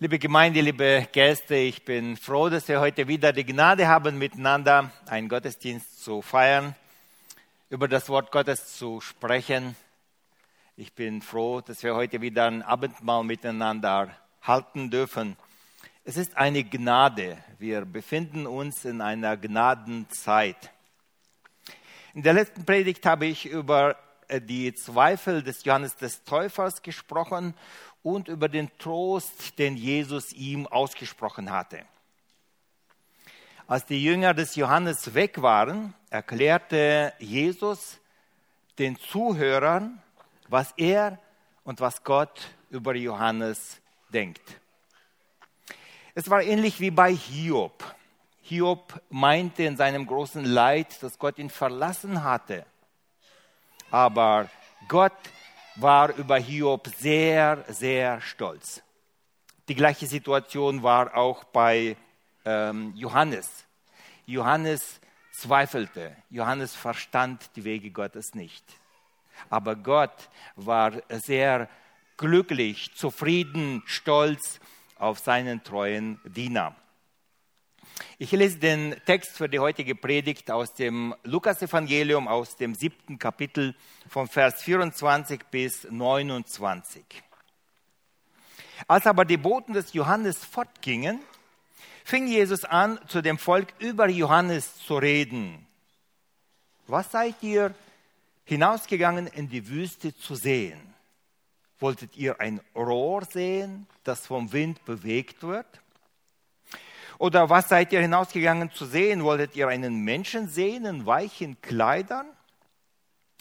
Liebe Gemeinde, liebe Gäste, ich bin froh, dass wir heute wieder die Gnade haben, miteinander einen Gottesdienst zu feiern, über das Wort Gottes zu sprechen. Ich bin froh, dass wir heute wieder ein Abendmahl miteinander halten dürfen. Es ist eine Gnade. Wir befinden uns in einer Gnadenzeit. In der letzten Predigt habe ich über äh, die Zweifel des Johannes des Täufers gesprochen und über den Trost, den Jesus ihm ausgesprochen hatte. Als die Jünger des Johannes weg waren, erklärte Jesus den Zuhörern, was er und was Gott über Johannes denkt. Es war ähnlich wie bei Hiob. Hiob meinte in seinem großen Leid, dass Gott ihn verlassen hatte. Aber Gott war über Hiob sehr, sehr stolz. Die gleiche Situation war auch bei ähm, Johannes. Johannes zweifelte, Johannes verstand die Wege Gottes nicht. Aber Gott war sehr glücklich, zufrieden, stolz auf seinen treuen Diener. Ich lese den Text für die heutige Predigt aus dem Lukasevangelium, aus dem siebten Kapitel von Vers 24 bis 29. Als aber die Boten des Johannes fortgingen, fing Jesus an, zu dem Volk über Johannes zu reden. Was seid ihr hinausgegangen in die Wüste zu sehen? Wolltet ihr ein Rohr sehen, das vom Wind bewegt wird? Oder was seid ihr hinausgegangen zu sehen? Wolltet ihr einen Menschen sehen in weichen Kleidern?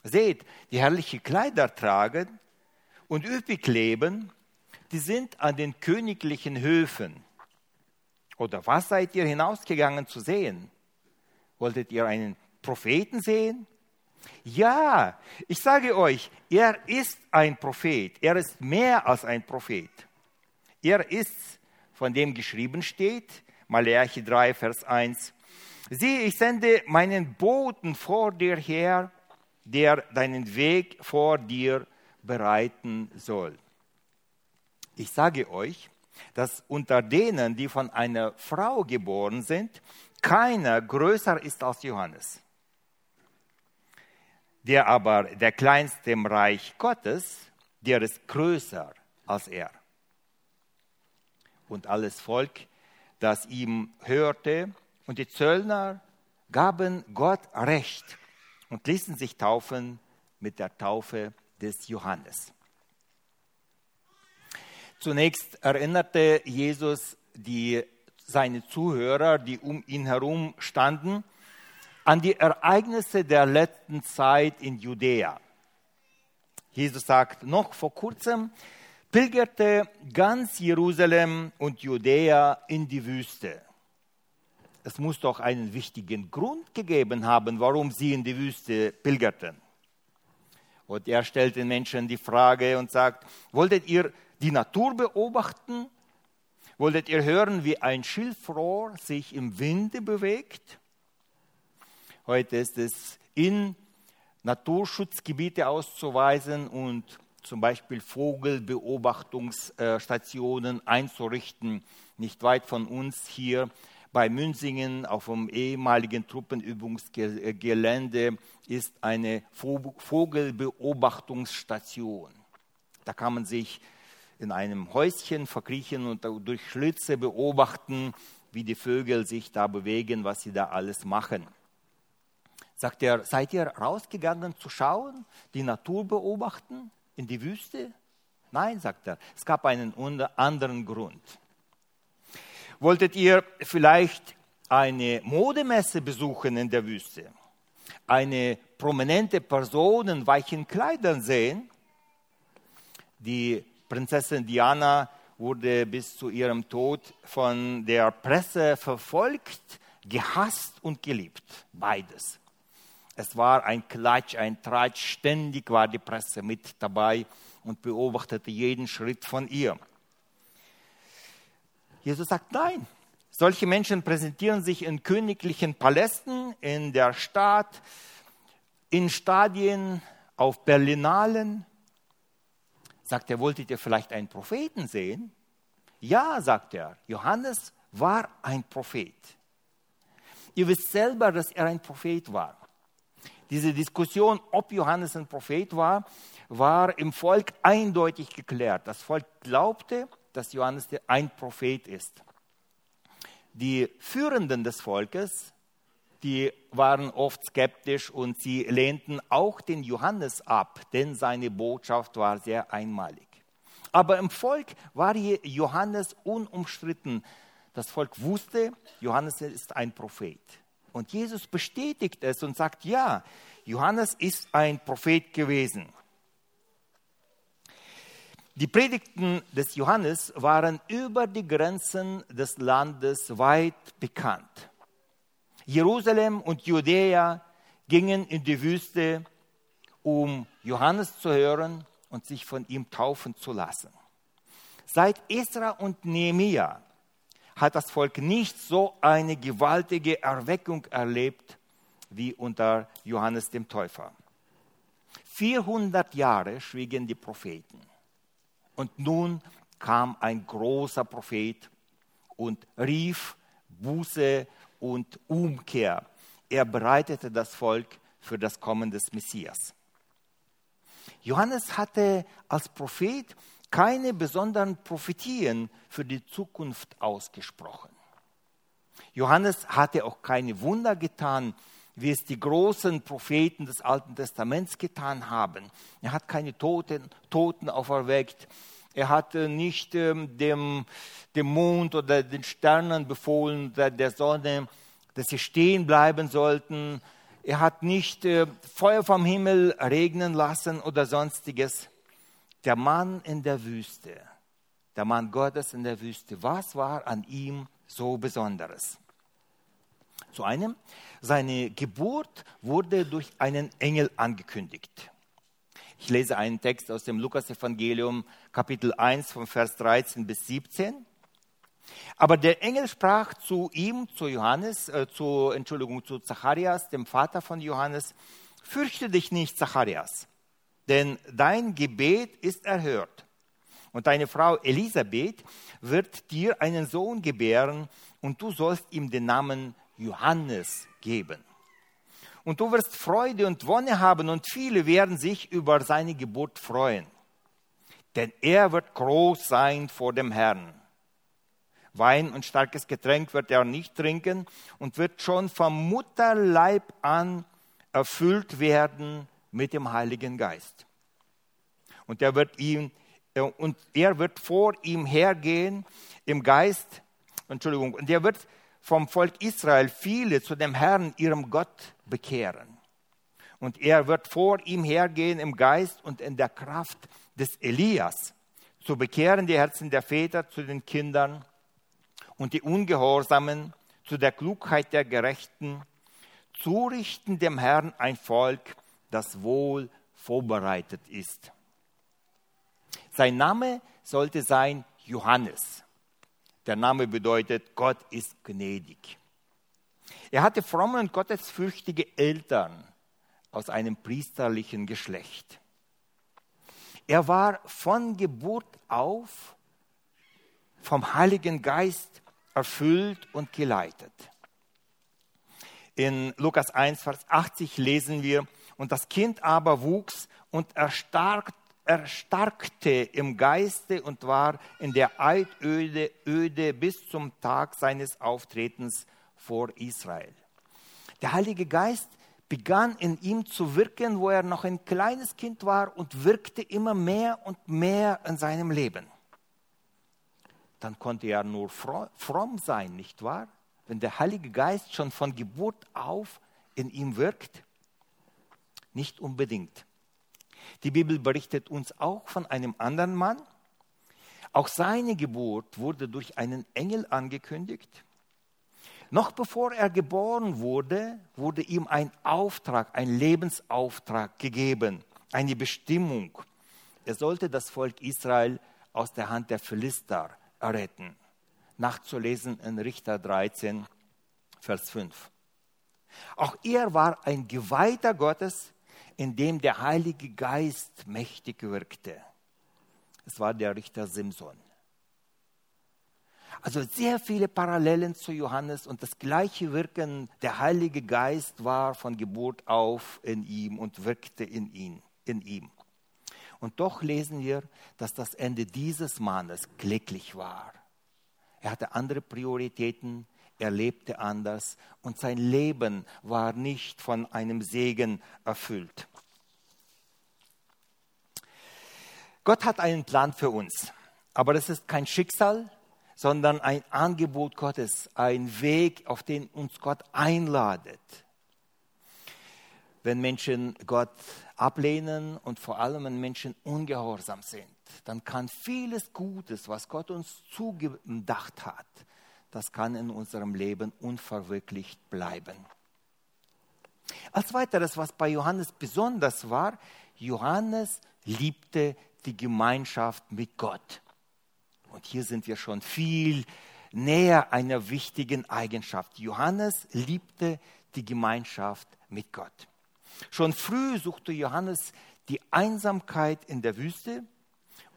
Seht, die herrliche Kleider tragen und üppig leben, die sind an den königlichen Höfen. Oder was seid ihr hinausgegangen zu sehen? Wolltet ihr einen Propheten sehen? Ja, ich sage euch, er ist ein Prophet. Er ist mehr als ein Prophet. Er ist, von dem geschrieben steht, Malachi 3, Vers 1. Sieh, ich sende meinen Boten vor dir her, der deinen Weg vor dir bereiten soll. Ich sage euch, dass unter denen, die von einer Frau geboren sind, keiner größer ist als Johannes. Der aber der kleinste im Reich Gottes, der ist größer als er. Und alles Volk das ihm hörte. Und die Zöllner gaben Gott Recht und ließen sich taufen mit der Taufe des Johannes. Zunächst erinnerte Jesus die, seine Zuhörer, die um ihn herum standen, an die Ereignisse der letzten Zeit in Judäa. Jesus sagt, noch vor kurzem pilgerte ganz Jerusalem und Judäa in die Wüste. Es muss doch einen wichtigen Grund gegeben haben, warum sie in die Wüste pilgerten. Und er stellt den Menschen die Frage und sagt, wolltet ihr die Natur beobachten? Wolltet ihr hören, wie ein Schilfrohr sich im Winde bewegt? Heute ist es in Naturschutzgebiete auszuweisen und zum Beispiel Vogelbeobachtungsstationen einzurichten. Nicht weit von uns hier bei Münsingen auf dem ehemaligen Truppenübungsgelände ist eine Vogelbeobachtungsstation. Da kann man sich in einem Häuschen verkriechen und durch Schlitze beobachten, wie die Vögel sich da bewegen, was sie da alles machen. Sagt er, seid ihr rausgegangen zu schauen, die Natur beobachten? In die Wüste? Nein, sagt er, es gab einen anderen Grund. Wolltet ihr vielleicht eine Modemesse besuchen in der Wüste? Eine prominente Person in weichen Kleidern sehen? Die Prinzessin Diana wurde bis zu ihrem Tod von der Presse verfolgt, gehasst und geliebt. Beides. Es war ein Klatsch, ein Tratsch, ständig war die Presse mit dabei und beobachtete jeden Schritt von ihr. Jesus sagt nein. Solche Menschen präsentieren sich in königlichen Palästen, in der Stadt, in Stadien, auf Berlinalen. Sagt er, wolltet ihr vielleicht einen Propheten sehen? Ja, sagt er, Johannes war ein Prophet. Ihr wisst selber, dass er ein Prophet war. Diese Diskussion, ob Johannes ein Prophet war, war im Volk eindeutig geklärt. Das Volk glaubte, dass Johannes ein Prophet ist. Die Führenden des Volkes, die waren oft skeptisch und sie lehnten auch den Johannes ab, denn seine Botschaft war sehr einmalig. Aber im Volk war Johannes unumstritten. Das Volk wusste, Johannes ist ein Prophet. Und Jesus bestätigt es und sagt, ja, Johannes ist ein Prophet gewesen. Die Predigten des Johannes waren über die Grenzen des Landes weit bekannt. Jerusalem und Judäa gingen in die Wüste, um Johannes zu hören und sich von ihm taufen zu lassen. Seit Esra und Nehemia hat das Volk nicht so eine gewaltige Erweckung erlebt wie unter Johannes dem Täufer. 400 Jahre schwiegen die Propheten. Und nun kam ein großer Prophet und rief Buße und Umkehr. Er bereitete das Volk für das Kommen des Messias. Johannes hatte als Prophet keine besonderen Prophetien für die Zukunft ausgesprochen. Johannes hatte auch keine Wunder getan, wie es die großen Propheten des Alten Testaments getan haben. Er hat keine Toten, Toten auferweckt. Er hat nicht ähm, dem, dem Mond oder den Sternen befohlen, der, der Sonne, dass sie stehen bleiben sollten. Er hat nicht äh, Feuer vom Himmel regnen lassen oder sonstiges der Mann in der Wüste, der Mann Gottes in der Wüste, was war an ihm so Besonderes? Zu einem, seine Geburt wurde durch einen Engel angekündigt. Ich lese einen Text aus dem Lukas-Evangelium, Kapitel 1, von Vers 13 bis 17. Aber der Engel sprach zu ihm, zu Johannes, äh, zu, Entschuldigung, zu Zacharias, dem Vater von Johannes, fürchte dich nicht, Zacharias denn dein Gebet ist erhört. Und deine Frau Elisabeth wird dir einen Sohn gebären und du sollst ihm den Namen Johannes geben. Und du wirst Freude und Wonne haben und viele werden sich über seine Geburt freuen. Denn er wird groß sein vor dem Herrn. Wein und starkes Getränk wird er nicht trinken und wird schon vom Mutterleib an erfüllt werden mit dem Heiligen Geist. Und er wird ihm äh, und er wird vor ihm hergehen im Geist, Entschuldigung, und er wird vom Volk Israel viele zu dem Herrn, ihrem Gott, bekehren. Und er wird vor ihm hergehen im Geist und in der Kraft des Elias, zu bekehren die Herzen der Väter zu den Kindern und die Ungehorsamen zu der Klugheit der Gerechten, zurichten dem Herrn ein Volk, das wohl vorbereitet ist. Sein Name sollte sein Johannes. Der Name bedeutet, Gott ist gnädig. Er hatte fromme und gottesfürchtige Eltern aus einem priesterlichen Geschlecht. Er war von Geburt auf vom Heiligen Geist erfüllt und geleitet. In Lukas 1, Vers 80 lesen wir, und das Kind aber wuchs und erstarkt, erstarkte im Geiste und war in der Eidöde Öde bis zum Tag seines Auftretens vor Israel. Der Heilige Geist begann in ihm zu wirken, wo er noch ein kleines Kind war und wirkte immer mehr und mehr in seinem Leben. Dann konnte er nur fromm sein, nicht wahr? Wenn der Heilige Geist schon von Geburt auf in ihm wirkt. Nicht unbedingt. Die Bibel berichtet uns auch von einem anderen Mann. Auch seine Geburt wurde durch einen Engel angekündigt. Noch bevor er geboren wurde, wurde ihm ein Auftrag, ein Lebensauftrag gegeben, eine Bestimmung. Er sollte das Volk Israel aus der Hand der Philister erretten. Nachzulesen in Richter 13, Vers 5. Auch er war ein Geweihter Gottes, in dem der Heilige Geist mächtig wirkte. Es war der Richter Simson. Also sehr viele Parallelen zu Johannes und das gleiche Wirken, der Heilige Geist war von Geburt auf in ihm und wirkte in, ihn, in ihm. Und doch lesen wir, dass das Ende dieses Mannes glücklich war. Er hatte andere Prioritäten, er lebte anders und sein Leben war nicht von einem Segen erfüllt. Gott hat einen Plan für uns, aber das ist kein Schicksal, sondern ein Angebot Gottes, ein Weg, auf den uns Gott einladet. Wenn Menschen Gott ablehnen und vor allem wenn Menschen ungehorsam sind, dann kann vieles Gutes, was Gott uns zugedacht hat, das kann in unserem Leben unverwirklicht bleiben. Als weiteres, was bei Johannes besonders war, Johannes liebte die Gemeinschaft mit Gott. Und hier sind wir schon viel näher einer wichtigen Eigenschaft. Johannes liebte die Gemeinschaft mit Gott. Schon früh suchte Johannes die Einsamkeit in der Wüste,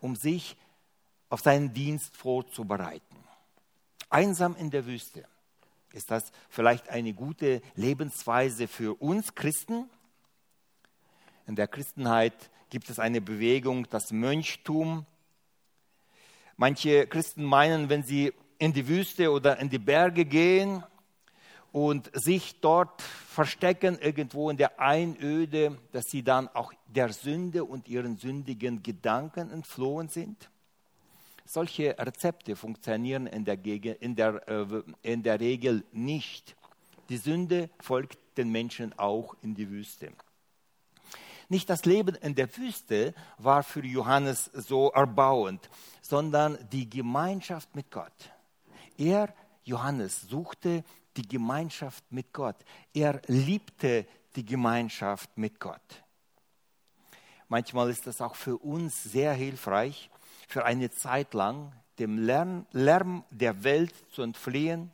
um sich auf seinen Dienst vorzubereiten. Einsam in der Wüste. Ist das vielleicht eine gute Lebensweise für uns Christen? In der Christenheit gibt es eine Bewegung, das Mönchtum. Manche Christen meinen, wenn sie in die Wüste oder in die Berge gehen und sich dort verstecken, irgendwo in der Einöde, dass sie dann auch der Sünde und ihren sündigen Gedanken entflohen sind. Solche Rezepte funktionieren in der, in der, äh, in der Regel nicht. Die Sünde folgt den Menschen auch in die Wüste. Nicht das Leben in der Wüste war für Johannes so erbauend, sondern die Gemeinschaft mit Gott. Er, Johannes, suchte die Gemeinschaft mit Gott. Er liebte die Gemeinschaft mit Gott. Manchmal ist das auch für uns sehr hilfreich, für eine Zeit lang dem Lärm, Lärm der Welt zu entfliehen,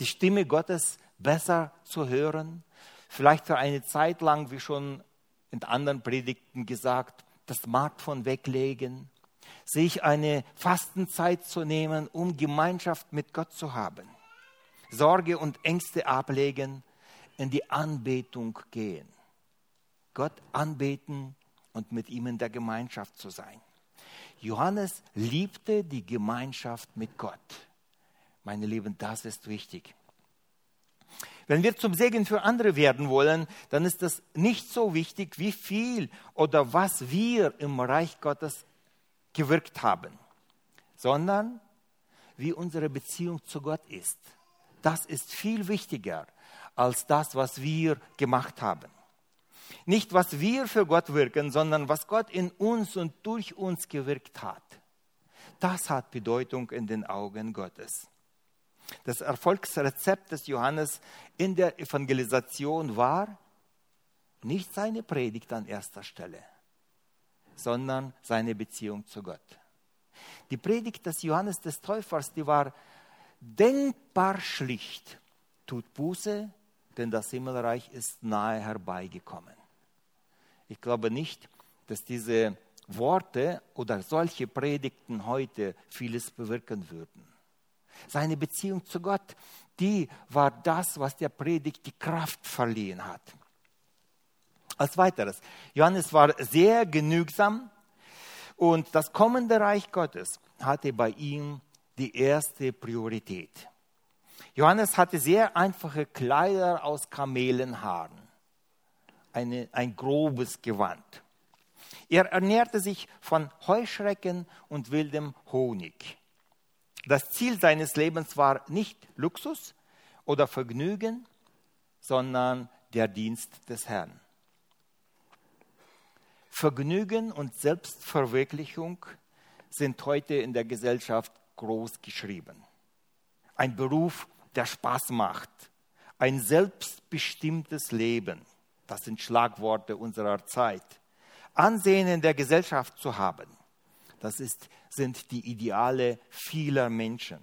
die Stimme Gottes besser zu hören, vielleicht für eine Zeit lang, wie schon in anderen Predigten gesagt, das Smartphone weglegen, sich eine Fastenzeit zu nehmen, um Gemeinschaft mit Gott zu haben, Sorge und Ängste ablegen, in die Anbetung gehen, Gott anbeten und mit ihm in der Gemeinschaft zu sein. Johannes liebte die Gemeinschaft mit Gott. Meine Lieben, das ist wichtig. Wenn wir zum Segen für andere werden wollen, dann ist das nicht so wichtig, wie viel oder was wir im Reich Gottes gewirkt haben, sondern wie unsere Beziehung zu Gott ist. Das ist viel wichtiger als das, was wir gemacht haben. Nicht, was wir für Gott wirken, sondern was Gott in uns und durch uns gewirkt hat. Das hat Bedeutung in den Augen Gottes. Das Erfolgsrezept des Johannes in der Evangelisation war nicht seine Predigt an erster Stelle, sondern seine Beziehung zu Gott. Die Predigt des Johannes des Täufers, die war denkbar schlicht. Tut Buße, denn das Himmelreich ist nahe herbeigekommen. Ich glaube nicht, dass diese Worte oder solche Predigten heute vieles bewirken würden. Seine Beziehung zu Gott, die war das, was der Predigt die Kraft verliehen hat. Als weiteres, Johannes war sehr genügsam und das kommende Reich Gottes hatte bei ihm die erste Priorität. Johannes hatte sehr einfache Kleider aus Kamelenhaaren, eine, ein grobes Gewand. Er ernährte sich von Heuschrecken und wildem Honig. Das Ziel seines Lebens war nicht Luxus oder Vergnügen, sondern der Dienst des Herrn. Vergnügen und Selbstverwirklichung sind heute in der Gesellschaft groß geschrieben. Ein Beruf, der Spaß macht. Ein selbstbestimmtes Leben. Das sind Schlagworte unserer Zeit. Ansehen in der Gesellschaft zu haben. Das ist sind die Ideale vieler Menschen.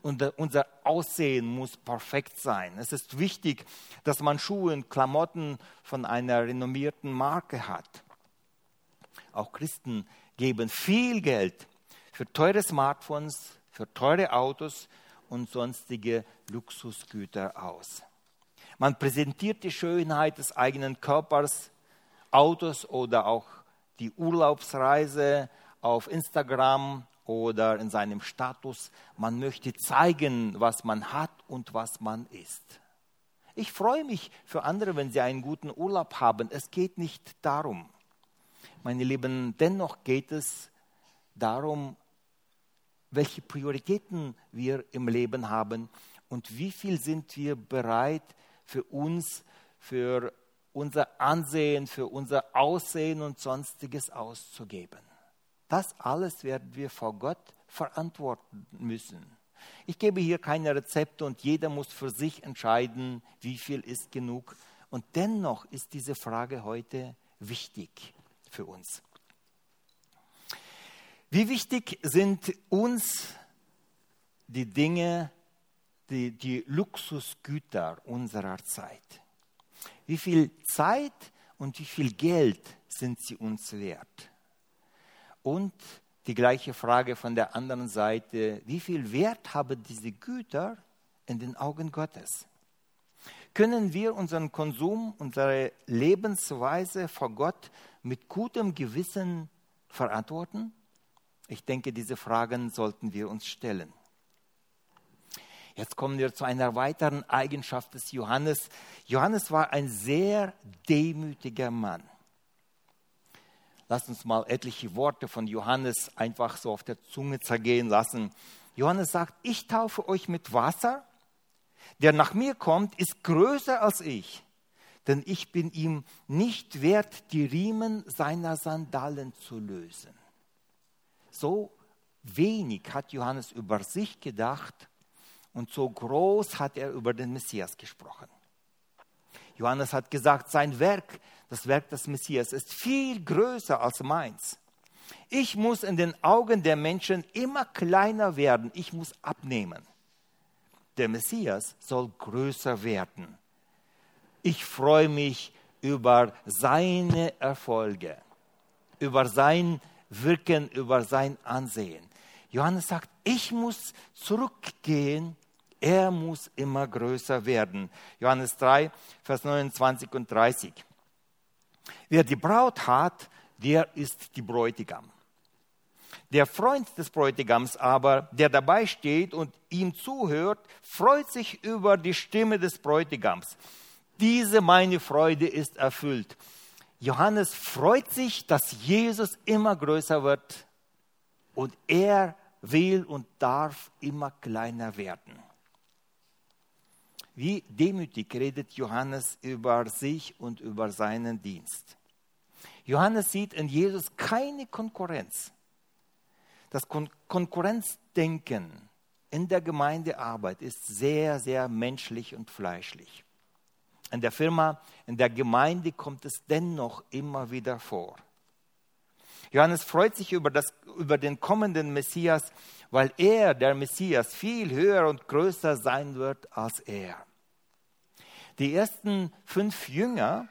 Und unser Aussehen muss perfekt sein. Es ist wichtig, dass man Schuhe und Klamotten von einer renommierten Marke hat. Auch Christen geben viel Geld für teure Smartphones, für teure Autos und sonstige Luxusgüter aus. Man präsentiert die Schönheit des eigenen Körpers, Autos oder auch die Urlaubsreise auf Instagram oder in seinem Status. Man möchte zeigen, was man hat und was man ist. Ich freue mich für andere, wenn sie einen guten Urlaub haben. Es geht nicht darum. Meine Lieben, dennoch geht es darum, welche Prioritäten wir im Leben haben und wie viel sind wir bereit für uns, für unser Ansehen, für unser Aussehen und sonstiges auszugeben. Das alles werden wir vor Gott verantworten müssen. Ich gebe hier keine Rezepte und jeder muss für sich entscheiden, wie viel ist genug. Und dennoch ist diese Frage heute wichtig für uns. Wie wichtig sind uns die Dinge, die, die Luxusgüter unserer Zeit? Wie viel Zeit und wie viel Geld sind sie uns wert? Und die gleiche Frage von der anderen Seite, wie viel Wert haben diese Güter in den Augen Gottes? Können wir unseren Konsum, unsere Lebensweise vor Gott mit gutem Gewissen verantworten? Ich denke, diese Fragen sollten wir uns stellen. Jetzt kommen wir zu einer weiteren Eigenschaft des Johannes. Johannes war ein sehr demütiger Mann. Lasst uns mal etliche Worte von Johannes einfach so auf der Zunge zergehen lassen. Johannes sagt, ich taufe euch mit Wasser. Der nach mir kommt, ist größer als ich, denn ich bin ihm nicht wert, die Riemen seiner Sandalen zu lösen. So wenig hat Johannes über sich gedacht und so groß hat er über den Messias gesprochen. Johannes hat gesagt, sein Werk, das Werk des Messias, ist viel größer als meins. Ich muss in den Augen der Menschen immer kleiner werden. Ich muss abnehmen. Der Messias soll größer werden. Ich freue mich über seine Erfolge, über sein Wirken, über sein Ansehen. Johannes sagt, ich muss zurückgehen er muss immer größer werden. Johannes 3, Vers 29 und 30. Wer die Braut hat, der ist die Bräutigam. Der Freund des Bräutigams aber, der dabei steht und ihm zuhört, freut sich über die Stimme des Bräutigams. Diese meine Freude ist erfüllt. Johannes freut sich, dass Jesus immer größer wird und er will und darf immer kleiner werden. Wie demütig redet Johannes über sich und über seinen Dienst. Johannes sieht in Jesus keine Konkurrenz. Das Kon Konkurrenzdenken in der Gemeindearbeit ist sehr, sehr menschlich und fleischlich. In der Firma, in der Gemeinde kommt es dennoch immer wieder vor. Johannes freut sich über, das, über den kommenden Messias, weil er, der Messias, viel höher und größer sein wird als er. Die ersten fünf Jünger,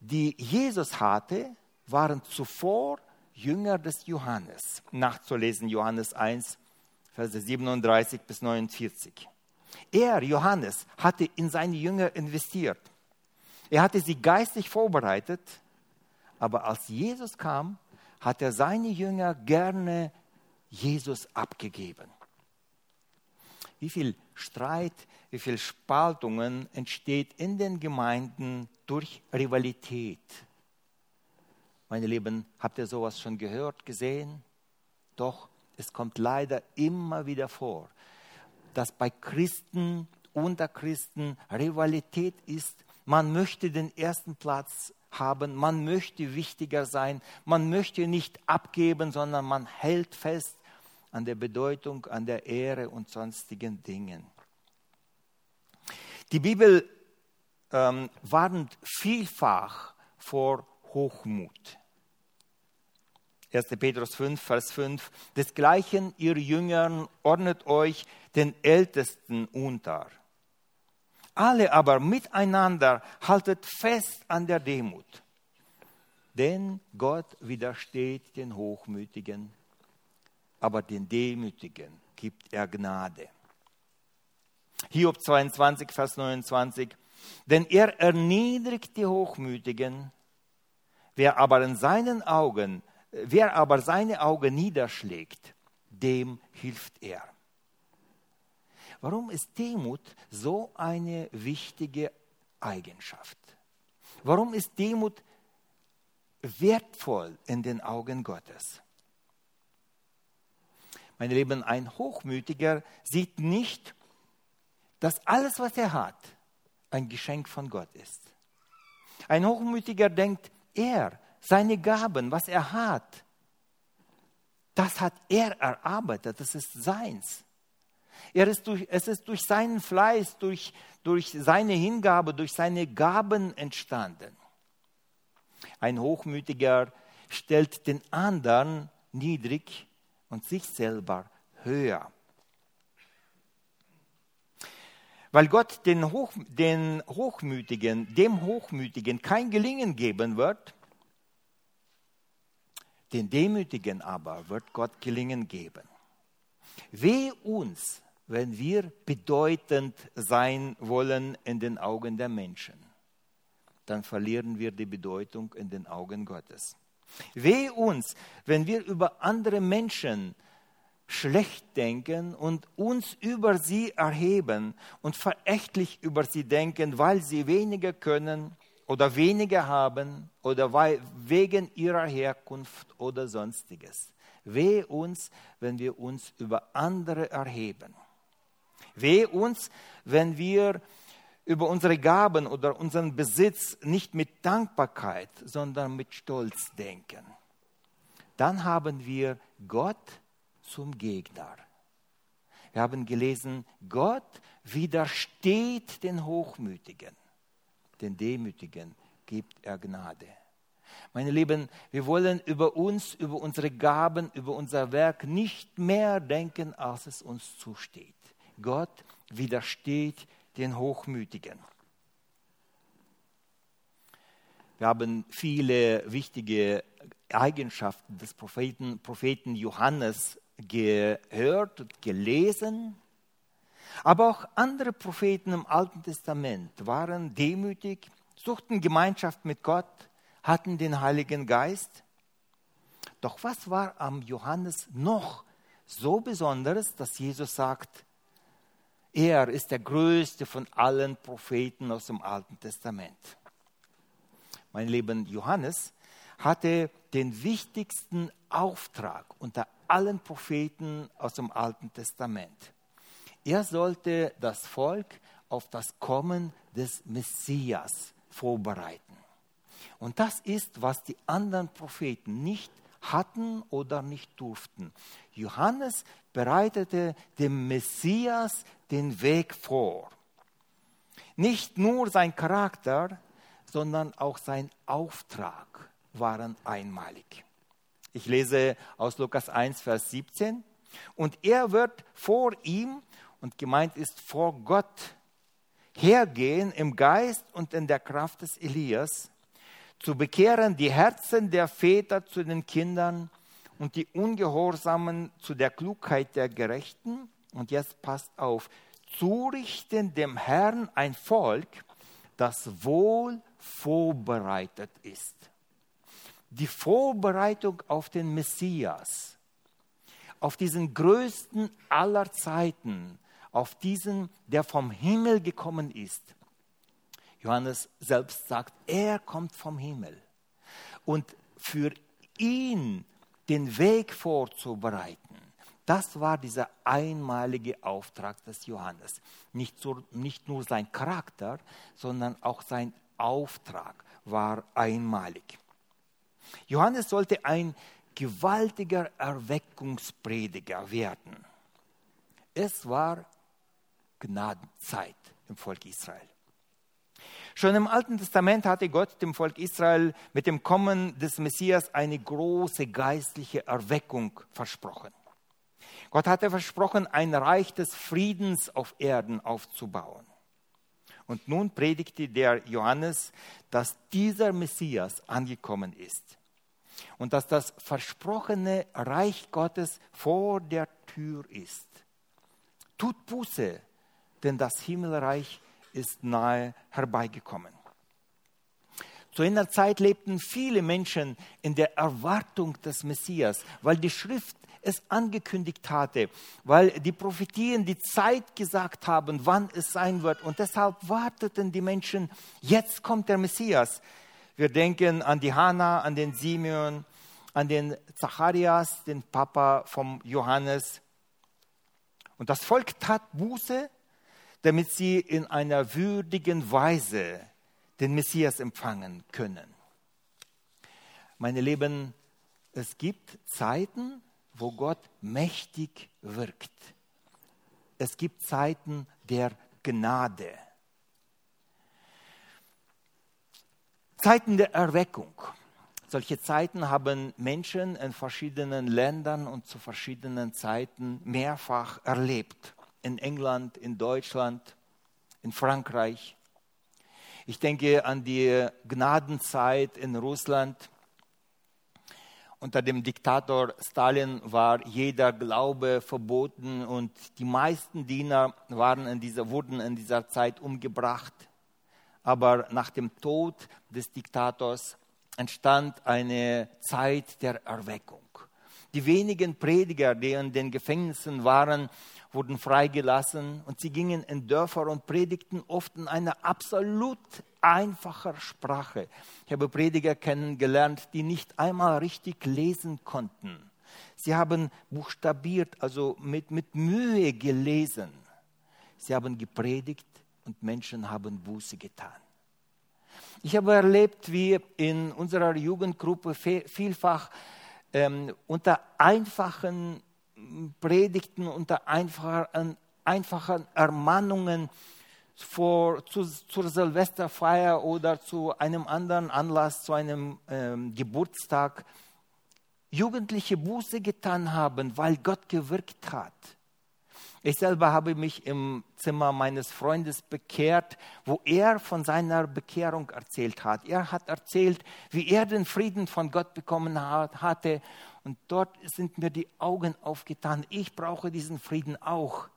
die Jesus hatte, waren zuvor Jünger des Johannes. Nachzulesen Johannes 1, Verse 37 bis 49. Er, Johannes, hatte in seine Jünger investiert. Er hatte sie geistig vorbereitet, aber als Jesus kam, hat er seine Jünger gerne Jesus abgegeben. Wie viel Streit, wie viel Spaltungen entsteht in den Gemeinden durch Rivalität. Meine Lieben, habt ihr sowas schon gehört, gesehen? Doch, es kommt leider immer wieder vor, dass bei Christen, unter Christen Rivalität ist. Man möchte den ersten Platz haben, man möchte wichtiger sein, man möchte nicht abgeben, sondern man hält fest an der Bedeutung, an der Ehre und sonstigen Dingen. Die Bibel ähm, warnt vielfach vor Hochmut. 1. Petrus 5, Vers 5. Desgleichen, ihr Jüngern, ordnet euch den Ältesten unter. Alle aber miteinander haltet fest an der Demut. Denn Gott widersteht den Hochmütigen, aber den Demütigen gibt er Gnade. Hiob 22, Vers 29. Denn er erniedrigt die Hochmütigen, wer aber in seinen Augen, wer aber seine Augen niederschlägt, dem hilft er. Warum ist Demut so eine wichtige Eigenschaft? Warum ist Demut wertvoll in den Augen Gottes? Meine Lieben, ein Hochmütiger sieht nicht, dass alles, was er hat, ein Geschenk von Gott ist. Ein Hochmütiger denkt, er, seine Gaben, was er hat, das hat er erarbeitet, das ist seins. Er ist durch, es ist durch seinen Fleiß, durch, durch seine Hingabe, durch seine Gaben entstanden. Ein Hochmütiger stellt den anderen niedrig und sich selber höher. Weil Gott den, Hoch, den Hochmütigen, dem Hochmütigen kein Gelingen geben wird, den Demütigen aber wird Gott Gelingen geben. Weh uns, wenn wir bedeutend sein wollen in den Augen der Menschen, dann verlieren wir die Bedeutung in den Augen Gottes. Weh uns, wenn wir über andere Menschen schlecht denken und uns über sie erheben und verächtlich über sie denken, weil sie weniger können oder weniger haben oder weil, wegen ihrer Herkunft oder sonstiges. Weh uns, wenn wir uns über andere erheben. Weh uns, wenn wir über unsere Gaben oder unseren Besitz nicht mit Dankbarkeit, sondern mit Stolz denken. Dann haben wir Gott zum Gegner. Wir haben gelesen, Gott widersteht den Hochmütigen, den Demütigen gibt er Gnade. Meine Lieben, wir wollen über uns, über unsere Gaben, über unser Werk nicht mehr denken, als es uns zusteht. Gott widersteht den Hochmütigen. Wir haben viele wichtige Eigenschaften des Propheten, Propheten Johannes gehört und gelesen. Aber auch andere Propheten im Alten Testament waren demütig, suchten Gemeinschaft mit Gott, hatten den Heiligen Geist. Doch was war am Johannes noch so Besonderes, dass Jesus sagt, er ist der größte von allen Propheten aus dem Alten Testament. Mein lieber Johannes hatte den wichtigsten Auftrag unter allen Propheten aus dem Alten Testament. Er sollte das Volk auf das Kommen des Messias vorbereiten. Und das ist, was die anderen Propheten nicht hatten oder nicht durften. Johannes bereitete dem Messias den Weg vor. Nicht nur sein Charakter, sondern auch sein Auftrag waren einmalig. Ich lese aus Lukas 1, Vers 17. Und er wird vor ihm, und gemeint ist vor Gott, hergehen im Geist und in der Kraft des Elias, zu bekehren die Herzen der Väter zu den Kindern und die Ungehorsamen zu der Klugheit der Gerechten. Und jetzt passt auf, zurichten dem Herrn ein Volk, das wohl vorbereitet ist. Die Vorbereitung auf den Messias, auf diesen größten aller Zeiten, auf diesen, der vom Himmel gekommen ist. Johannes selbst sagt, er kommt vom Himmel. Und für ihn den Weg vorzubereiten. Das war dieser einmalige Auftrag des Johannes. Nicht, so, nicht nur sein Charakter, sondern auch sein Auftrag war einmalig. Johannes sollte ein gewaltiger Erweckungsprediger werden. Es war Gnadenzeit im Volk Israel. Schon im Alten Testament hatte Gott dem Volk Israel mit dem Kommen des Messias eine große geistliche Erweckung versprochen. Gott hatte versprochen, ein Reich des Friedens auf Erden aufzubauen. Und nun predigte der Johannes, dass dieser Messias angekommen ist. und dass das versprochene Reich Gottes vor der Tür ist. Tut Buße, denn das Himmelreich ist nahe herbeigekommen. Zu einer Zeit lebten viele Menschen in der Erwartung des Messias, weil die Schrift es angekündigt hatte, weil die Prophetien die Zeit gesagt haben, wann es sein wird. Und deshalb warteten die Menschen, jetzt kommt der Messias. Wir denken an die Hanna, an den Simeon, an den Zacharias, den Papa vom Johannes. Und das Volk tat Buße, damit sie in einer würdigen Weise den Messias empfangen können. Meine Lieben, es gibt Zeiten, wo Gott mächtig wirkt. Es gibt Zeiten der Gnade. Zeiten der Erweckung. Solche Zeiten haben Menschen in verschiedenen Ländern und zu verschiedenen Zeiten mehrfach erlebt. In England, in Deutschland, in Frankreich. Ich denke an die Gnadenzeit in Russland. Unter dem Diktator Stalin war jeder Glaube verboten und die meisten Diener waren in dieser, wurden in dieser Zeit umgebracht. Aber nach dem Tod des Diktators entstand eine Zeit der Erweckung. Die wenigen Prediger, die in den Gefängnissen waren, wurden freigelassen und sie gingen in Dörfer und predigten oft in einer absolut einfacher Sprache. Ich habe Prediger kennengelernt, die nicht einmal richtig lesen konnten. Sie haben buchstabiert, also mit, mit Mühe gelesen. Sie haben gepredigt und Menschen haben Buße getan. Ich habe erlebt, wie in unserer Jugendgruppe vielfach ähm, unter einfachen Predigten, unter einfachen, einfachen Ermahnungen vor, zu, zur Silvesterfeier oder zu einem anderen Anlass, zu einem ähm, Geburtstag, Jugendliche Buße getan haben, weil Gott gewirkt hat. Ich selber habe mich im Zimmer meines Freundes bekehrt, wo er von seiner Bekehrung erzählt hat. Er hat erzählt, wie er den Frieden von Gott bekommen hat, hatte. Und dort sind mir die Augen aufgetan. Ich brauche diesen Frieden auch.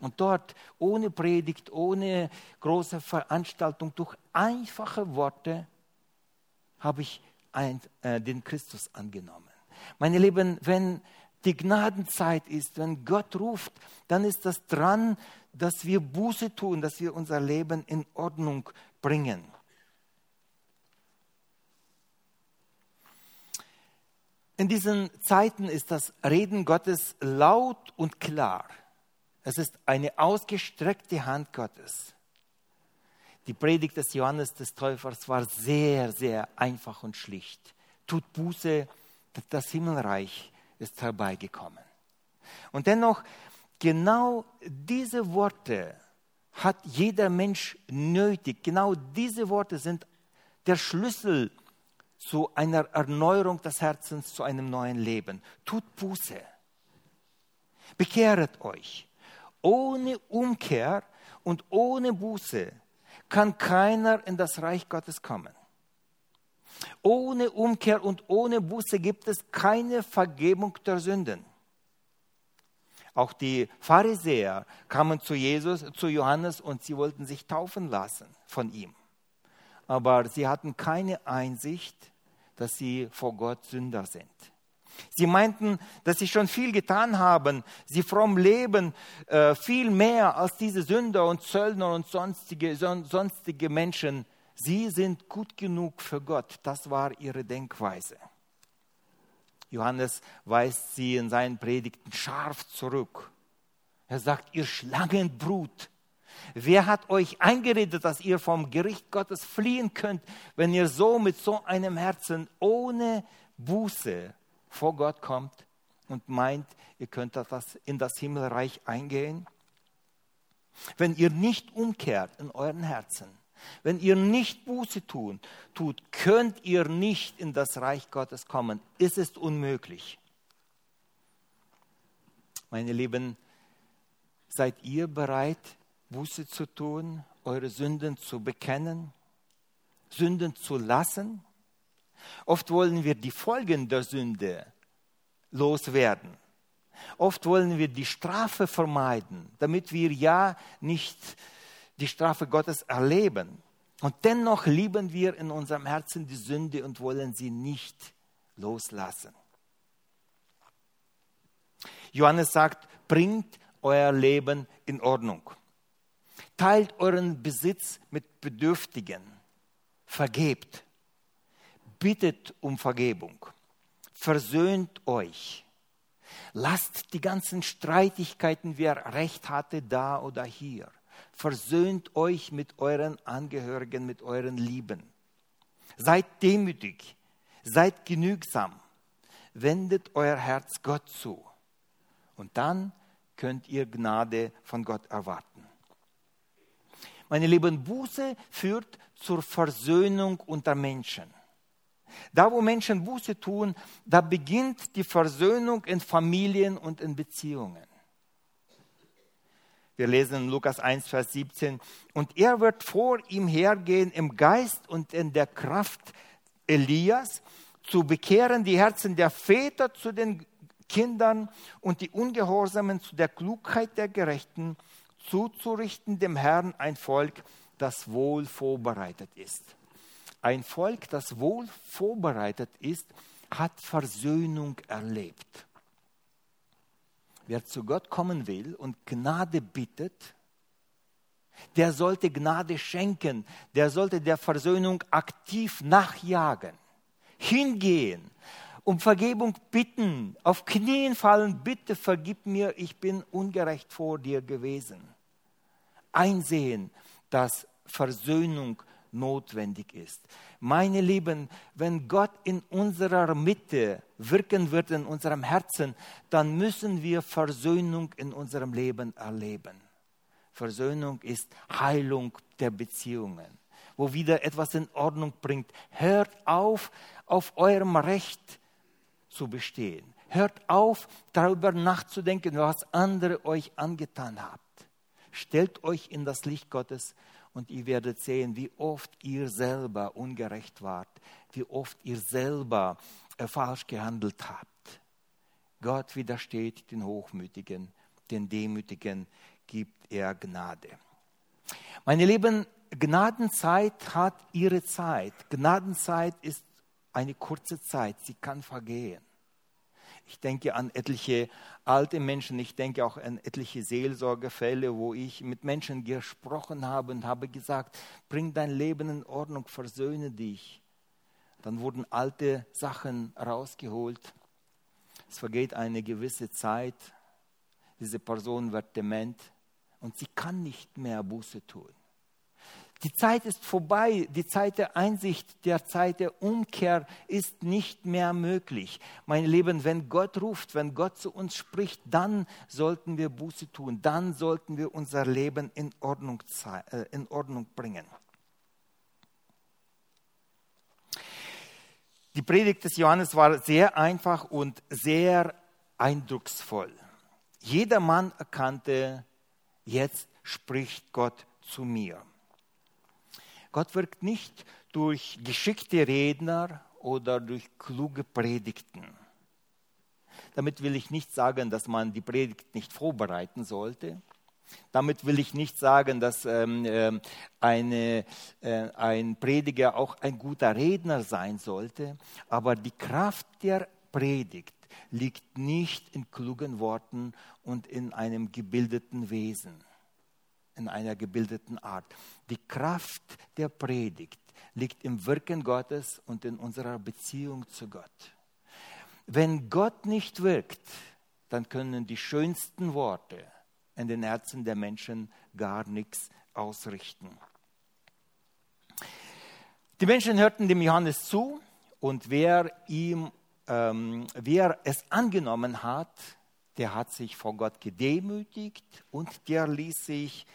Und dort, ohne Predigt, ohne große Veranstaltung, durch einfache Worte, habe ich ein, äh, den Christus angenommen. Meine Lieben, wenn die Gnadenzeit ist, wenn Gott ruft, dann ist das dran, dass wir Buße tun, dass wir unser Leben in Ordnung bringen. In diesen Zeiten ist das Reden Gottes laut und klar. Es ist eine ausgestreckte Hand Gottes. Die Predigt des Johannes des Täufers war sehr, sehr einfach und schlicht. Tut Buße, das Himmelreich ist herbeigekommen. Und dennoch, genau diese Worte hat jeder Mensch nötig. Genau diese Worte sind der Schlüssel zu einer Erneuerung des Herzens, zu einem neuen Leben. Tut Buße. Bekehret euch. Ohne Umkehr und ohne Buße kann keiner in das Reich Gottes kommen. Ohne Umkehr und ohne Buße gibt es keine Vergebung der Sünden. Auch die Pharisäer kamen zu Jesus, zu Johannes und sie wollten sich taufen lassen von ihm. Aber sie hatten keine Einsicht, dass sie vor Gott Sünder sind. Sie meinten, dass sie schon viel getan haben, sie fromm leben, äh, viel mehr als diese Sünder und Zöllner und sonstige, sonstige Menschen Sie sind gut genug für Gott. Das war ihre Denkweise. Johannes weist sie in seinen Predigten scharf zurück. Er sagt, ihr Schlangenbrut, wer hat euch eingeredet, dass ihr vom Gericht Gottes fliehen könnt, wenn ihr so mit so einem Herzen ohne Buße vor Gott kommt und meint, ihr könnt in das Himmelreich eingehen? Wenn ihr nicht umkehrt in euren Herzen, wenn ihr nicht Buße tun, tut, könnt ihr nicht in das Reich Gottes kommen. Es ist unmöglich. Meine Lieben, seid ihr bereit, Buße zu tun, eure Sünden zu bekennen, Sünden zu lassen? Oft wollen wir die Folgen der Sünde loswerden. Oft wollen wir die Strafe vermeiden, damit wir ja nicht die Strafe Gottes erleben. Und dennoch lieben wir in unserem Herzen die Sünde und wollen sie nicht loslassen. Johannes sagt, bringt euer Leben in Ordnung. Teilt euren Besitz mit Bedürftigen. Vergebt. Bittet um Vergebung. Versöhnt euch. Lasst die ganzen Streitigkeiten, wer Recht hatte, da oder hier. Versöhnt euch mit euren Angehörigen, mit euren Lieben. Seid demütig, seid genügsam, wendet euer Herz Gott zu. Und dann könnt ihr Gnade von Gott erwarten. Meine lieben, Buße führt zur Versöhnung unter Menschen. Da, wo Menschen Buße tun, da beginnt die Versöhnung in Familien und in Beziehungen. Wir lesen in Lukas 1, Vers 17. Und er wird vor ihm hergehen im Geist und in der Kraft Elias, zu bekehren die Herzen der Väter zu den Kindern und die Ungehorsamen zu der Klugheit der Gerechten, zuzurichten dem Herrn ein Volk, das wohl vorbereitet ist. Ein Volk, das wohl vorbereitet ist, hat Versöhnung erlebt. Wer zu Gott kommen will und Gnade bittet, der sollte Gnade schenken, der sollte der Versöhnung aktiv nachjagen, hingehen, um Vergebung bitten, auf Knien fallen, bitte vergib mir, ich bin ungerecht vor dir gewesen. Einsehen, dass Versöhnung notwendig ist. Meine Lieben, wenn Gott in unserer Mitte wirken wird, in unserem Herzen, dann müssen wir Versöhnung in unserem Leben erleben. Versöhnung ist Heilung der Beziehungen, wo wieder etwas in Ordnung bringt. Hört auf, auf eurem Recht zu bestehen. Hört auf, darüber nachzudenken, was andere euch angetan habt. Stellt euch in das Licht Gottes und ihr werdet sehen, wie oft ihr selber ungerecht wart, wie oft ihr selber äh, falsch gehandelt habt. Gott widersteht den Hochmütigen, den Demütigen gibt er Gnade. Meine Lieben, Gnadenzeit hat ihre Zeit. Gnadenzeit ist eine kurze Zeit, sie kann vergehen. Ich denke an etliche alte Menschen, ich denke auch an etliche Seelsorgefälle, wo ich mit Menschen gesprochen habe und habe gesagt, bring dein Leben in Ordnung, versöhne dich. Dann wurden alte Sachen rausgeholt. Es vergeht eine gewisse Zeit, diese Person wird dement und sie kann nicht mehr Buße tun. Die Zeit ist vorbei, die Zeit der Einsicht, der Zeit der Umkehr ist nicht mehr möglich. Meine Lieben, wenn Gott ruft, wenn Gott zu uns spricht, dann sollten wir Buße tun, dann sollten wir unser Leben in Ordnung, äh, in Ordnung bringen. Die Predigt des Johannes war sehr einfach und sehr eindrucksvoll. Jeder Mann erkannte, jetzt spricht Gott zu mir. Gott wirkt nicht durch geschickte Redner oder durch kluge Predigten. Damit will ich nicht sagen, dass man die Predigt nicht vorbereiten sollte. Damit will ich nicht sagen, dass ähm, ähm, eine, äh, ein Prediger auch ein guter Redner sein sollte. Aber die Kraft der Predigt liegt nicht in klugen Worten und in einem gebildeten Wesen in einer gebildeten Art. Die Kraft der Predigt liegt im Wirken Gottes und in unserer Beziehung zu Gott. Wenn Gott nicht wirkt, dann können die schönsten Worte in den Herzen der Menschen gar nichts ausrichten. Die Menschen hörten dem Johannes zu und wer ihm, ähm, wer es angenommen hat, der hat sich vor Gott gedemütigt und der ließ sich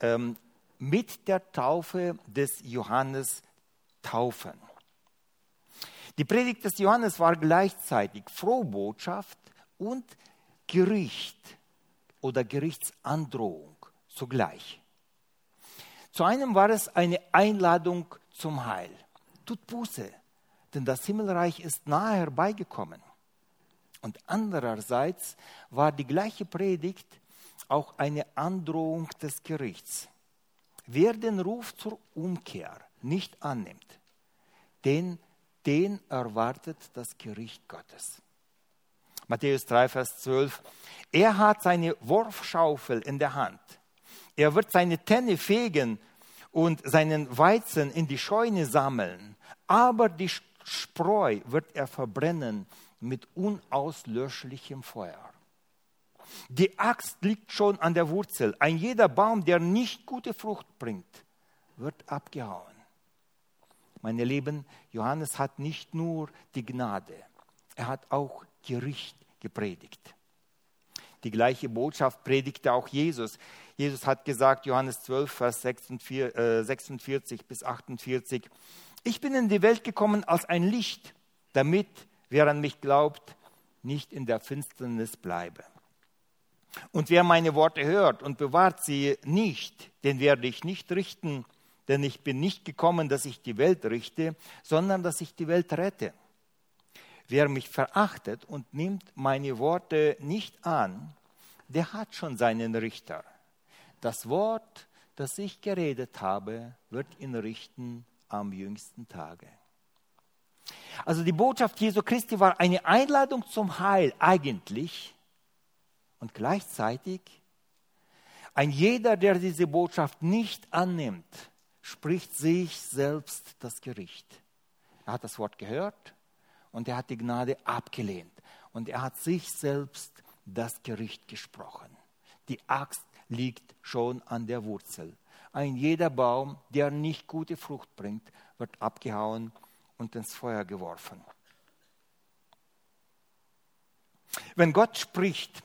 ähm, mit der Taufe des Johannes taufen. Die Predigt des Johannes war gleichzeitig Frohbotschaft und Gericht oder Gerichtsandrohung zugleich. Zu einem war es eine Einladung zum Heil. Tut Buße, denn das Himmelreich ist nahe herbeigekommen. Und andererseits war die gleiche Predigt auch eine Androhung des Gerichts. Wer den Ruf zur Umkehr nicht annimmt, den, den erwartet das Gericht Gottes. Matthäus 3, Vers 12. Er hat seine Wurfschaufel in der Hand. Er wird seine Tenne fegen und seinen Weizen in die Scheune sammeln. Aber die Spreu wird er verbrennen mit unauslöschlichem Feuer. Die Axt liegt schon an der Wurzel. Ein jeder Baum, der nicht gute Frucht bringt, wird abgehauen. Meine Lieben, Johannes hat nicht nur die Gnade, er hat auch Gericht gepredigt. Die gleiche Botschaft predigte auch Jesus. Jesus hat gesagt, Johannes 12, Vers 46, äh, bis 48, ich bin in die Welt gekommen als ein Licht, damit, wer an mich glaubt, nicht in der Finsternis bleibe. Und wer meine Worte hört und bewahrt sie nicht, den werde ich nicht richten, denn ich bin nicht gekommen, dass ich die Welt richte, sondern dass ich die Welt rette. Wer mich verachtet und nimmt meine Worte nicht an, der hat schon seinen Richter. Das Wort, das ich geredet habe, wird ihn richten am jüngsten Tage. Also die Botschaft Jesu Christi war eine Einladung zum Heil eigentlich und gleichzeitig ein jeder, der diese Botschaft nicht annimmt, spricht sich selbst das Gericht. Er hat das Wort gehört und er hat die Gnade abgelehnt. Und er hat sich selbst das Gericht gesprochen. Die Axt liegt schon an der Wurzel. Ein jeder Baum, der nicht gute Frucht bringt, wird abgehauen und ins Feuer geworfen. Wenn Gott spricht,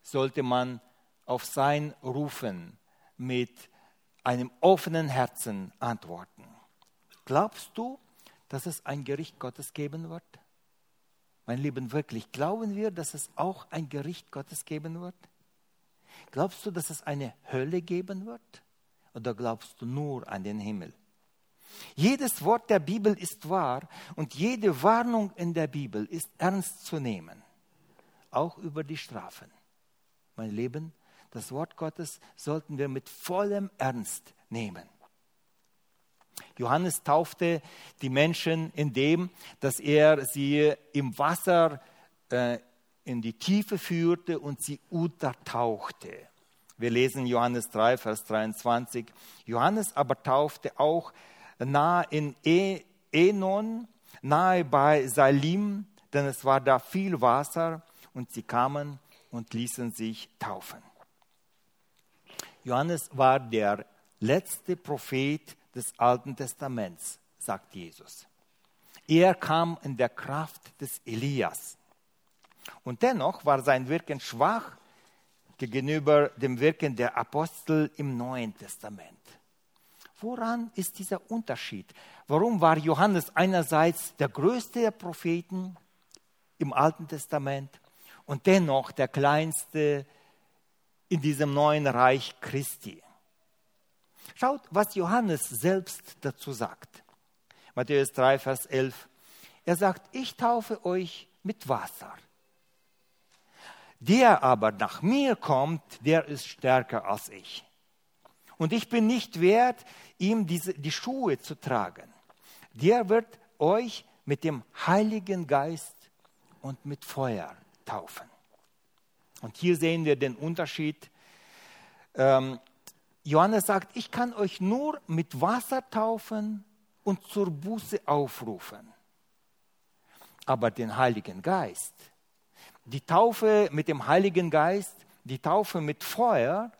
sollte man auf sein Rufen mit einem offenen Herzen antworten. Glaubst du, dass es ein Gericht Gottes geben wird? Mein Lieben, wirklich, glauben wir, dass es auch ein Gericht Gottes geben wird? Glaubst du, dass es eine Hölle geben wird? Oder glaubst du nur an den Himmel? Jedes Wort der Bibel ist wahr und jede Warnung in der Bibel ist ernst zu nehmen, auch über die Strafen. Mein Leben, das Wort Gottes sollten wir mit vollem Ernst nehmen. Johannes taufte die Menschen indem, dass er sie im Wasser äh, in die Tiefe führte und sie untertauchte. Wir lesen Johannes 3, Vers 23. Johannes aber taufte auch nahe in e Enon, nahe bei Salim, denn es war da viel Wasser und sie kamen und ließen sich taufen. Johannes war der letzte Prophet des Alten Testaments, sagt Jesus. Er kam in der Kraft des Elias. Und dennoch war sein Wirken schwach gegenüber dem Wirken der Apostel im Neuen Testament. Woran ist dieser Unterschied? Warum war Johannes einerseits der größte der Propheten im Alten Testament und dennoch der kleinste in diesem neuen Reich Christi? Schaut, was Johannes selbst dazu sagt. Matthäus 3, Vers 11. Er sagt, ich taufe euch mit Wasser. Der aber nach mir kommt, der ist stärker als ich. Und ich bin nicht wert, ihm diese, die Schuhe zu tragen. Der wird euch mit dem Heiligen Geist und mit Feuer taufen. Und hier sehen wir den Unterschied. Ähm, Johannes sagt, ich kann euch nur mit Wasser taufen und zur Buße aufrufen. Aber den Heiligen Geist, die Taufe mit dem Heiligen Geist, die Taufe mit Feuer,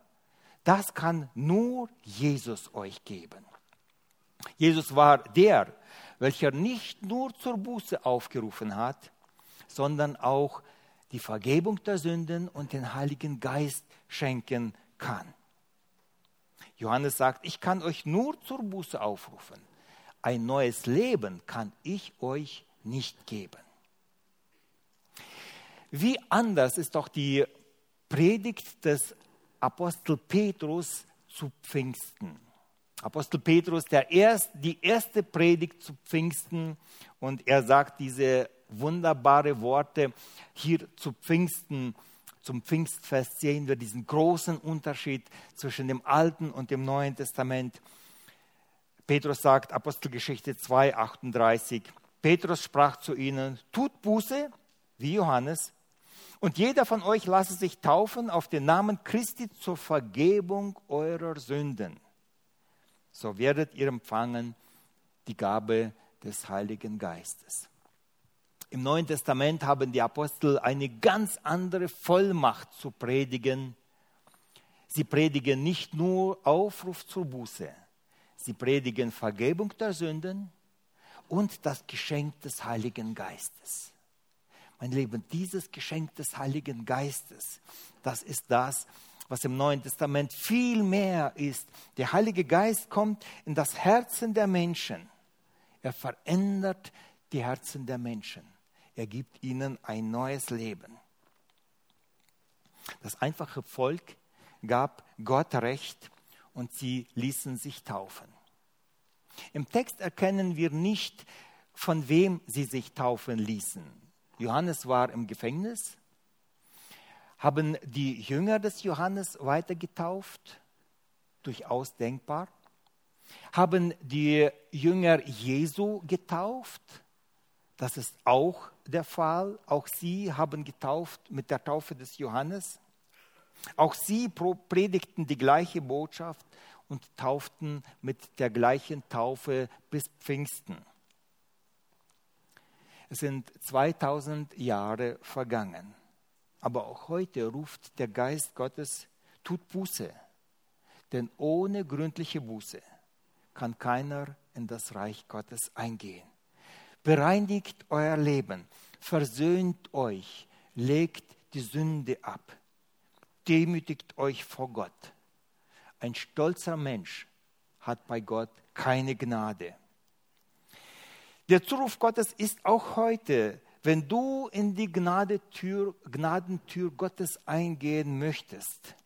das kann nur Jesus euch geben. Jesus war der, welcher nicht nur zur Buße aufgerufen hat, sondern auch die Vergebung der Sünden und den Heiligen Geist schenken kann. Johannes sagt, ich kann euch nur zur Buße aufrufen. Ein neues Leben kann ich euch nicht geben. Wie anders ist doch die Predigt des Apostel Petrus zu Pfingsten. Apostel Petrus, der erst, die erste Predigt zu Pfingsten und er sagt diese wunderbare Worte hier zu Pfingsten, zum Pfingstfest sehen wir diesen großen Unterschied zwischen dem Alten und dem Neuen Testament. Petrus sagt, Apostelgeschichte 2, 38, Petrus sprach zu ihnen, tut Buße, wie Johannes, und jeder von euch lasse sich taufen auf den Namen Christi zur Vergebung eurer Sünden. So werdet ihr empfangen die Gabe des Heiligen Geistes. Im Neuen Testament haben die Apostel eine ganz andere Vollmacht zu predigen. Sie predigen nicht nur Aufruf zur Buße, sie predigen Vergebung der Sünden und das Geschenk des Heiligen Geistes. Mein Lieben, dieses Geschenk des Heiligen Geistes, das ist das, was im Neuen Testament viel mehr ist. Der Heilige Geist kommt in das Herzen der Menschen. Er verändert die Herzen der Menschen. Er gibt ihnen ein neues Leben. Das einfache Volk gab Gott Recht und sie ließen sich taufen. Im Text erkennen wir nicht, von wem sie sich taufen ließen. Johannes war im Gefängnis. Haben die Jünger des Johannes weiter getauft? Durchaus denkbar. Haben die Jünger Jesu getauft? Das ist auch der Fall. Auch sie haben getauft mit der Taufe des Johannes. Auch sie predigten die gleiche Botschaft und tauften mit der gleichen Taufe bis Pfingsten. Es sind 2000 Jahre vergangen. Aber auch heute ruft der Geist Gottes, tut Buße. Denn ohne gründliche Buße kann keiner in das Reich Gottes eingehen. Bereinigt euer Leben, versöhnt euch, legt die Sünde ab, demütigt euch vor Gott. Ein stolzer Mensch hat bei Gott keine Gnade. Der Zuruf Gottes ist auch heute, wenn du in die Gnadentür, Gnadentür Gottes eingehen möchtest,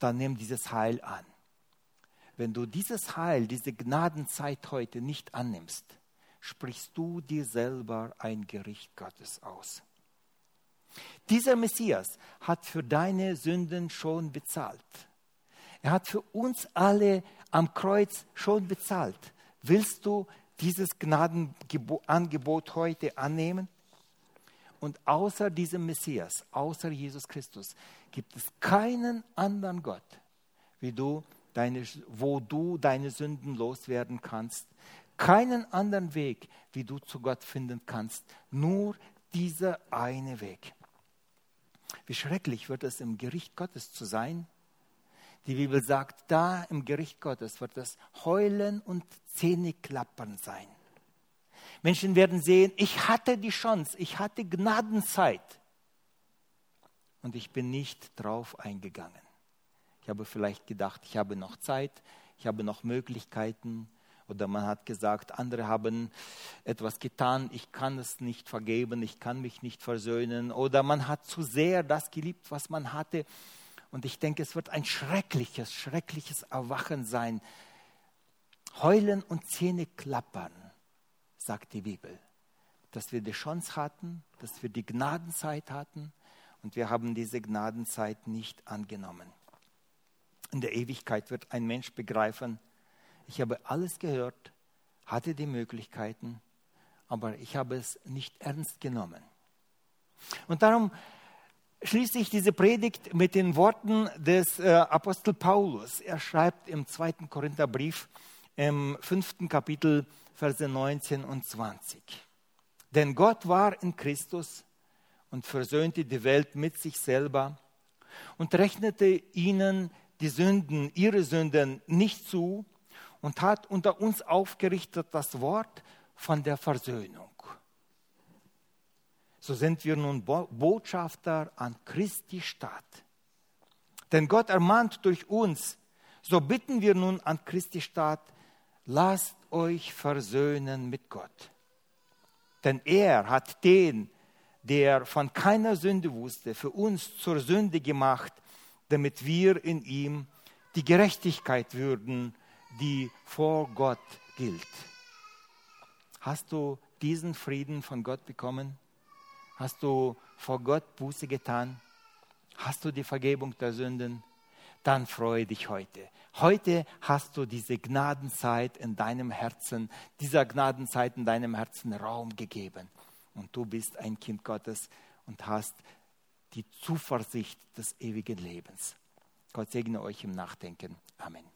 dann nimm dieses Heil an. Wenn du dieses Heil, diese Gnadenzeit heute nicht annimmst, sprichst du dir selber ein Gericht Gottes aus. Dieser Messias hat für deine Sünden schon bezahlt. Er hat für uns alle am Kreuz schon bezahlt. Willst du dieses Gnadenangebot heute annehmen? Und außer diesem Messias, außer Jesus Christus, gibt es keinen anderen Gott, wie du deine, wo du deine Sünden loswerden kannst. Keinen anderen Weg, wie du zu Gott finden kannst. Nur dieser eine Weg. Wie schrecklich wird es im Gericht Gottes zu sein, die Bibel sagt, da im Gericht Gottes wird es Heulen und Zähneklappern sein. Menschen werden sehen, ich hatte die Chance, ich hatte Gnadenzeit und ich bin nicht drauf eingegangen. Ich habe vielleicht gedacht, ich habe noch Zeit, ich habe noch Möglichkeiten. Oder man hat gesagt, andere haben etwas getan, ich kann es nicht vergeben, ich kann mich nicht versöhnen. Oder man hat zu sehr das geliebt, was man hatte und ich denke, es wird ein schreckliches, schreckliches Erwachen sein. Heulen und Zähne klappern, sagt die Bibel. Dass wir die Chance hatten, dass wir die Gnadenzeit hatten und wir haben diese Gnadenzeit nicht angenommen. In der Ewigkeit wird ein Mensch begreifen, ich habe alles gehört, hatte die Möglichkeiten, aber ich habe es nicht ernst genommen. Und darum schließe ich diese Predigt mit den Worten des äh, Apostel Paulus. Er schreibt im zweiten Korintherbrief im fünften Kapitel, Verse 19 und 20. Denn Gott war in Christus und versöhnte die Welt mit sich selber und rechnete ihnen die Sünden, ihre Sünden nicht zu und hat unter uns aufgerichtet das Wort von der Versöhnung so sind wir nun Botschafter an Christi Stadt. Denn Gott ermahnt durch uns, so bitten wir nun an Christi Stadt, lasst euch versöhnen mit Gott. Denn er hat den, der von keiner Sünde wusste, für uns zur Sünde gemacht, damit wir in ihm die Gerechtigkeit würden, die vor Gott gilt. Hast du diesen Frieden von Gott bekommen? Hast du vor Gott Buße getan? Hast du die Vergebung der Sünden? Dann freue dich heute. Heute hast du diese Gnadenzeit in deinem Herzen, dieser Gnadenzeit in deinem Herzen Raum gegeben. Und du bist ein Kind Gottes und hast die Zuversicht des ewigen Lebens. Gott segne euch im Nachdenken. Amen.